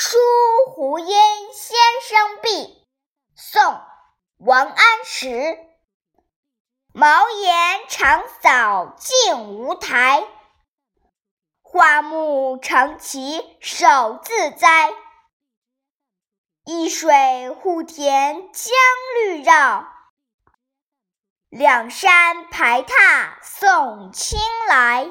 书湖阴先生壁宋王安石茅檐长扫净无苔，花木成畦手自栽。一水护田将绿绕。两山排闼送青来。